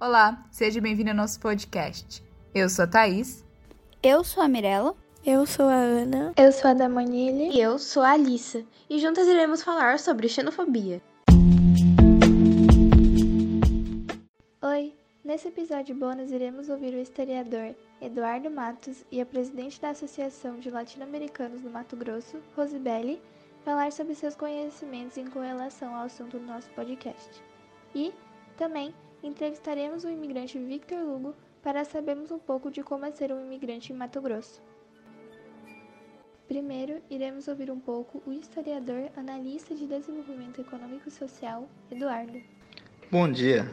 Olá, seja bem-vindo ao nosso podcast. Eu sou a Thaís. Eu sou a Mirella. Eu sou a Ana. Eu sou a Damanile. E eu sou a Alissa. E juntas iremos falar sobre xenofobia. Oi! Nesse episódio bônus iremos ouvir o historiador Eduardo Matos e a presidente da Associação de Latino-Americanos do Mato Grosso, Rosibelli, falar sobre seus conhecimentos em relação ao assunto do nosso podcast. E, também, entrevistaremos o imigrante Victor Lugo para sabermos um pouco de como é ser um imigrante em Mato Grosso. Primeiro, iremos ouvir um pouco o historiador analista de desenvolvimento econômico e social, Eduardo. Bom dia,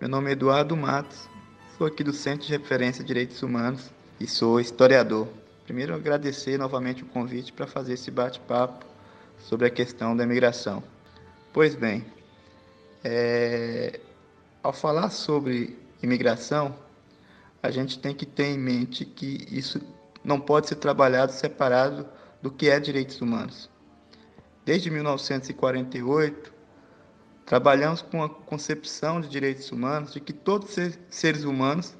meu nome é Eduardo Matos, sou aqui do Centro de Referência de Direitos Humanos e sou historiador. Primeiro, agradecer novamente o convite para fazer esse bate-papo sobre a questão da imigração. Pois bem, é... ao falar sobre imigração, a gente tem que ter em mente que isso não pode ser trabalhado separado do que é direitos humanos. Desde 1948, trabalhamos com a concepção de direitos humanos de que todos os seres humanos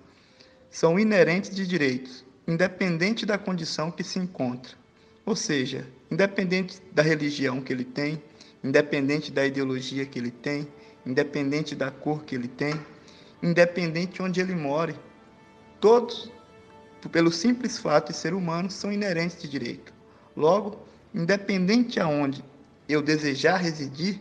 são inerentes de direitos, independente da condição que se encontra. Ou seja, independente da religião que ele tem, independente da ideologia que ele tem, independente da cor que ele tem, independente de onde ele more, todos pelo simples fato de ser humano, são inerentes de direito. Logo, independente aonde eu desejar residir,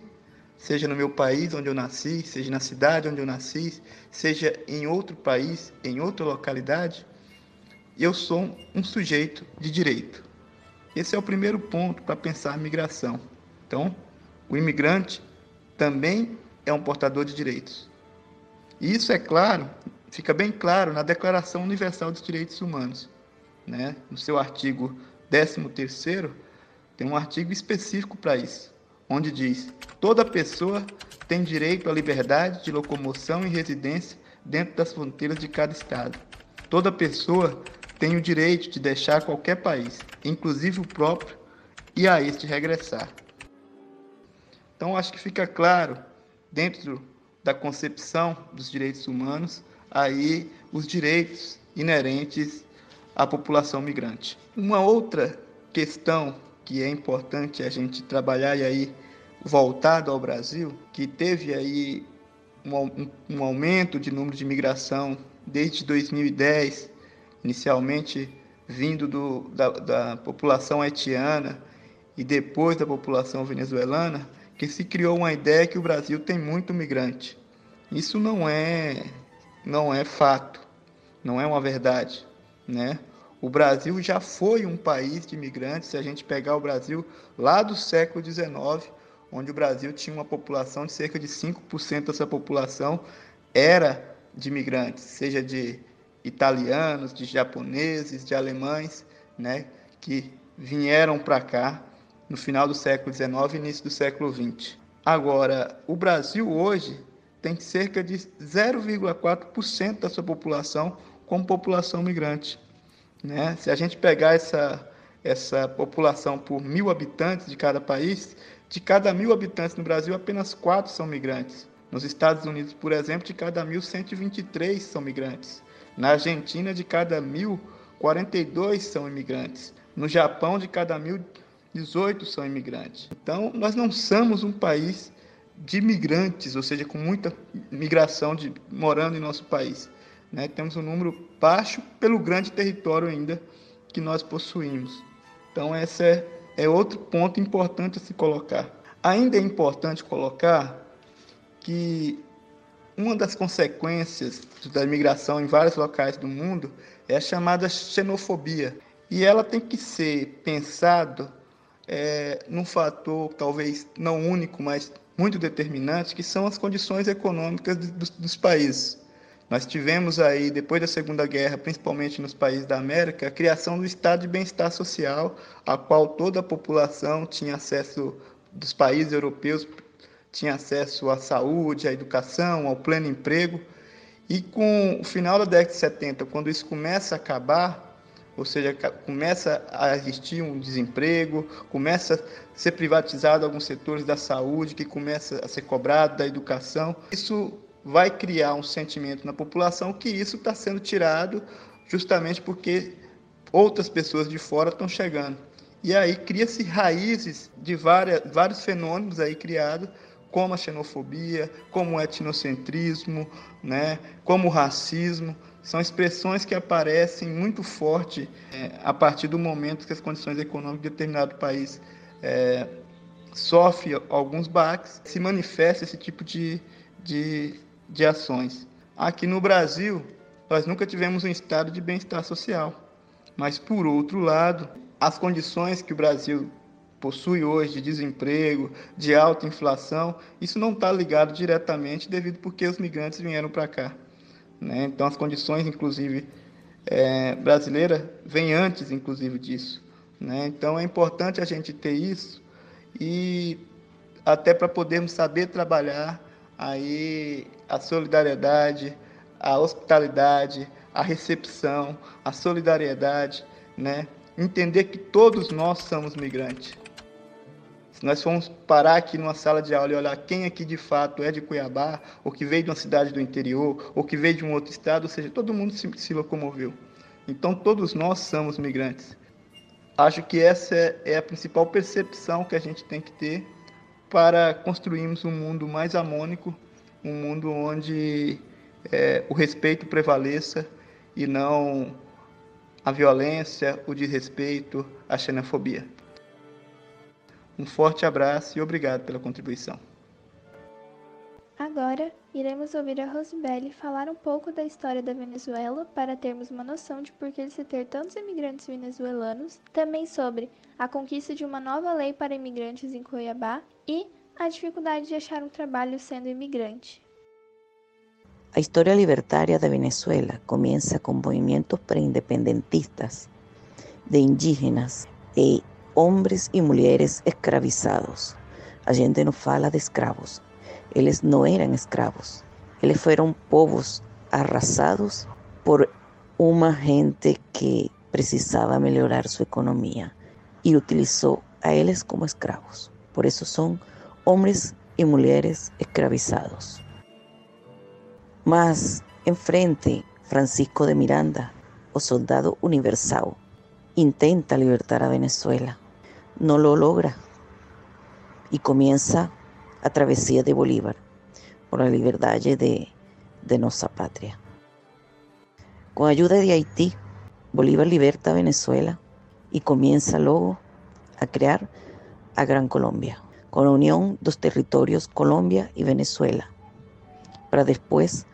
seja no meu país onde eu nasci, seja na cidade onde eu nasci, seja em outro país, em outra localidade, eu sou um sujeito de direito. Esse é o primeiro ponto para pensar migração. Então, o imigrante também é um portador de direitos. E isso é claro fica bem claro na Declaração Universal dos Direitos Humanos. Né? No seu artigo 13º, tem um artigo específico para isso, onde diz: toda pessoa tem direito à liberdade de locomoção e residência dentro das fronteiras de cada estado. Toda pessoa tem o direito de deixar qualquer país, inclusive o próprio, e a este regressar. Então acho que fica claro dentro da concepção dos direitos humanos aí os direitos inerentes à população migrante. Uma outra questão que é importante a gente trabalhar e aí voltado ao Brasil, que teve aí um, um aumento de número de imigração desde 2010, inicialmente vindo do, da, da população haitiana e depois da população venezuelana, que se criou uma ideia que o Brasil tem muito migrante. Isso não é não é fato, não é uma verdade, né? O Brasil já foi um país de imigrantes, se a gente pegar o Brasil lá do século XIX, onde o Brasil tinha uma população de cerca de 5% dessa população era de imigrantes, seja de italianos, de japoneses, de alemães, né, que vieram para cá no final do século XIX e início do século XX. Agora, o Brasil hoje tem cerca de 0,4% da sua população como população migrante. Né? Se a gente pegar essa, essa população por mil habitantes de cada país, de cada mil habitantes no Brasil, apenas quatro são migrantes. Nos Estados Unidos, por exemplo, de cada mil, 123 são migrantes. Na Argentina, de cada mil, 42 são imigrantes. No Japão, de cada mil, 18 são imigrantes. Então, nós não somos um país de imigrantes, ou seja, com muita migração de, morando em nosso país. Né? Temos um número baixo pelo grande território ainda que nós possuímos. Então, esse é, é outro ponto importante a se colocar. Ainda é importante colocar que uma das consequências da imigração em vários locais do mundo é a chamada xenofobia. E ela tem que ser pensado é, num fator talvez não único, mas muito determinantes, que são as condições econômicas dos, dos países. Nós tivemos aí, depois da Segunda Guerra, principalmente nos países da América, a criação do estado de bem-estar social, a qual toda a população tinha acesso, dos países europeus, tinha acesso à saúde, à educação, ao pleno emprego. E com o final da década de 70, quando isso começa a acabar, ou seja, começa a existir um desemprego, começa a ser privatizado alguns setores da saúde, que começa a ser cobrado da educação. Isso vai criar um sentimento na população que isso está sendo tirado justamente porque outras pessoas de fora estão chegando. E aí cria-se raízes de várias, vários fenômenos aí criados, como a xenofobia, como o etnocentrismo, né, como o racismo. São expressões que aparecem muito forte é, a partir do momento que as condições econômicas de determinado país é, sofre alguns baques, se manifesta esse tipo de, de, de ações. Aqui no Brasil, nós nunca tivemos um estado de bem-estar social. Mas, por outro lado, as condições que o Brasil possui hoje de desemprego, de alta inflação, isso não está ligado diretamente devido porque os migrantes vieram para cá. Né? Então, as condições, inclusive, é, brasileiras vêm antes, inclusive, disso. Né? Então, é importante a gente ter isso e até para podermos saber trabalhar aí a solidariedade, a hospitalidade, a recepção, a solidariedade, né? Entender que todos nós somos migrantes. Se nós formos parar aqui numa sala de aula e olhar quem aqui de fato é de Cuiabá, ou que veio de uma cidade do interior, ou que veio de um outro estado, ou seja, todo mundo se, se locomoveu. Então todos nós somos migrantes. Acho que essa é, é a principal percepção que a gente tem que ter para construirmos um mundo mais harmônico, um mundo onde é, o respeito prevaleça e não a violência, o desrespeito, a xenofobia. Um forte abraço e obrigado pela contribuição. Agora, iremos ouvir a Rosibelli falar um pouco da história da Venezuela para termos uma noção de por que se ter tantos imigrantes venezuelanos, também sobre a conquista de uma nova lei para imigrantes em Cuiabá e a dificuldade de achar um trabalho sendo imigrante. La historia libertaria de Venezuela comienza con movimientos preindependentistas de indígenas e hombres y mujeres escravizados. A gente no fala de escravos. Eles no eran escravos. Eles fueron povos arrasados por una gente que precisaba mejorar su economía y utilizó a ellos como escravos. Por eso son hombres y mujeres escravizados. Mas enfrente, Francisco de Miranda, o soldado universal, intenta libertar a Venezuela. No lo logra y comienza a travesía de Bolívar por la libertad de, de nuestra patria. Con ayuda de Haití, Bolívar liberta a Venezuela y comienza luego a crear a Gran Colombia, con la unión de los territorios Colombia y Venezuela, para después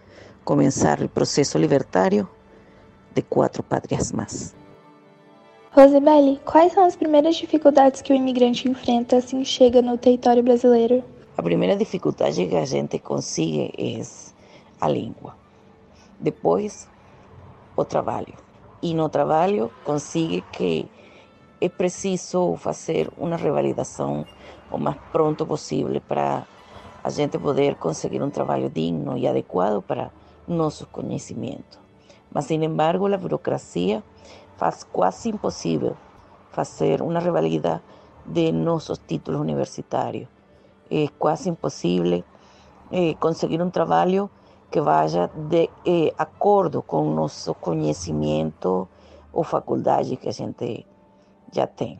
comenzar el proceso libertario de quatro pátrias más. Rosibelli, quais são as primeiras dificuldades que o imigrante enfrenta assim chega no território brasileiro? A primeira dificuldade que a gente consigue é a língua. Depois, o trabalho. E no trabalho, consigue que é preciso fazer uma revalidação o mais pronto possível para a gente poder conseguir um trabalho digno e adequado para nossos conhecimentos. Mas, sin embargo, a burocracia faz quase impossível fazer uma revalida de nossos títulos universitários. É quase impossível eh, conseguir um trabalho que vaya de eh, acordo com o nosso conhecimento ou que a gente já tem.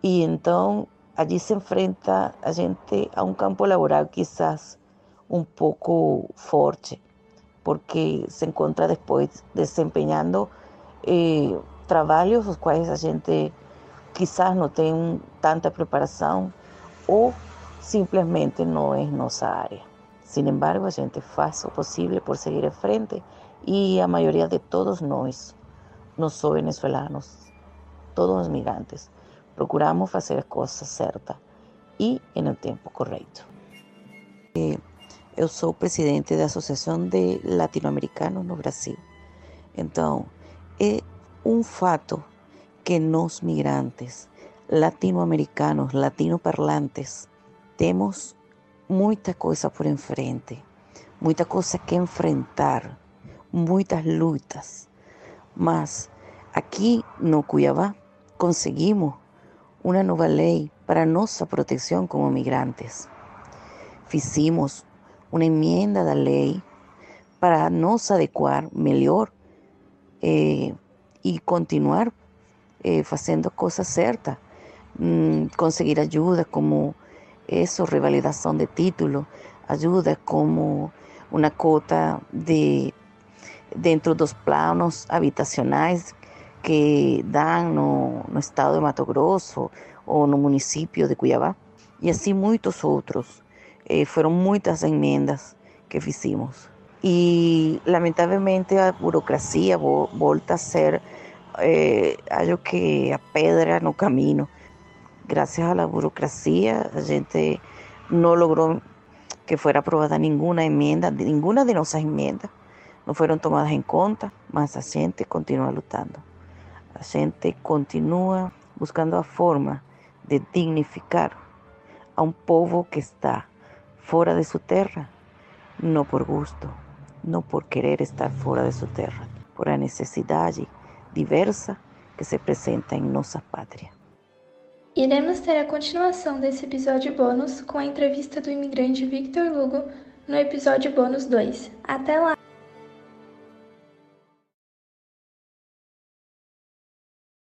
E então, allí se enfrenta a gente a um campo laboral quizás um pouco forte, porque se encuentra después desempeñando eh, trabajos los cuales la gente quizás no tenga tanta preparación o simplemente no es nuestra área. Sin embargo, la gente hace lo posible por seguir en frente y la mayoría de todos nosotros, no somos venezolanos, todos los migrantes, procuramos hacer las cosas ciertas y en el tiempo correcto. Eh, eu sou presidente da Associação de Latino-Americanos no Brasil. Então, é um fato que nós migrantes latino-americanos, latino-parlantes, temos muita coisa por enfrente, muita coisa que enfrentar, muitas lutas. Mas aqui no Cuiabá conseguimos uma nova lei para nossa proteção como migrantes. Fizemos una enmienda de ley para nos adequar melhor eh, e continuar eh, fazendo a coisa certa, hum, conseguir ajuda como isso, revalidação de título, ajuda como uma cota de dentro dos planos habitacionais que dão no, no estado de Mato Grosso ou no município de Cuiabá. E assim muitos outros. Eh, foram muitas emendas que fizemos. E, lamentavelmente, a burocracia vo volta a ser eh, algo que a pedra no caminho. Graças à burocracia, a gente não logrou que fuera aprobada ninguna emenda, ninguna de nossas emendas não foram tomadas em conta, mas a gente continua lutando. A gente continua buscando a forma de dignificar a um povo que está fora de sua terra, não por gosto, não por querer estar fora de sua terra, por a necessidade diversa que se apresenta em nossa pátria. Iremos ter a continuação desse episódio bônus com a entrevista do imigrante Victor Lugo no episódio bônus 2. Até lá!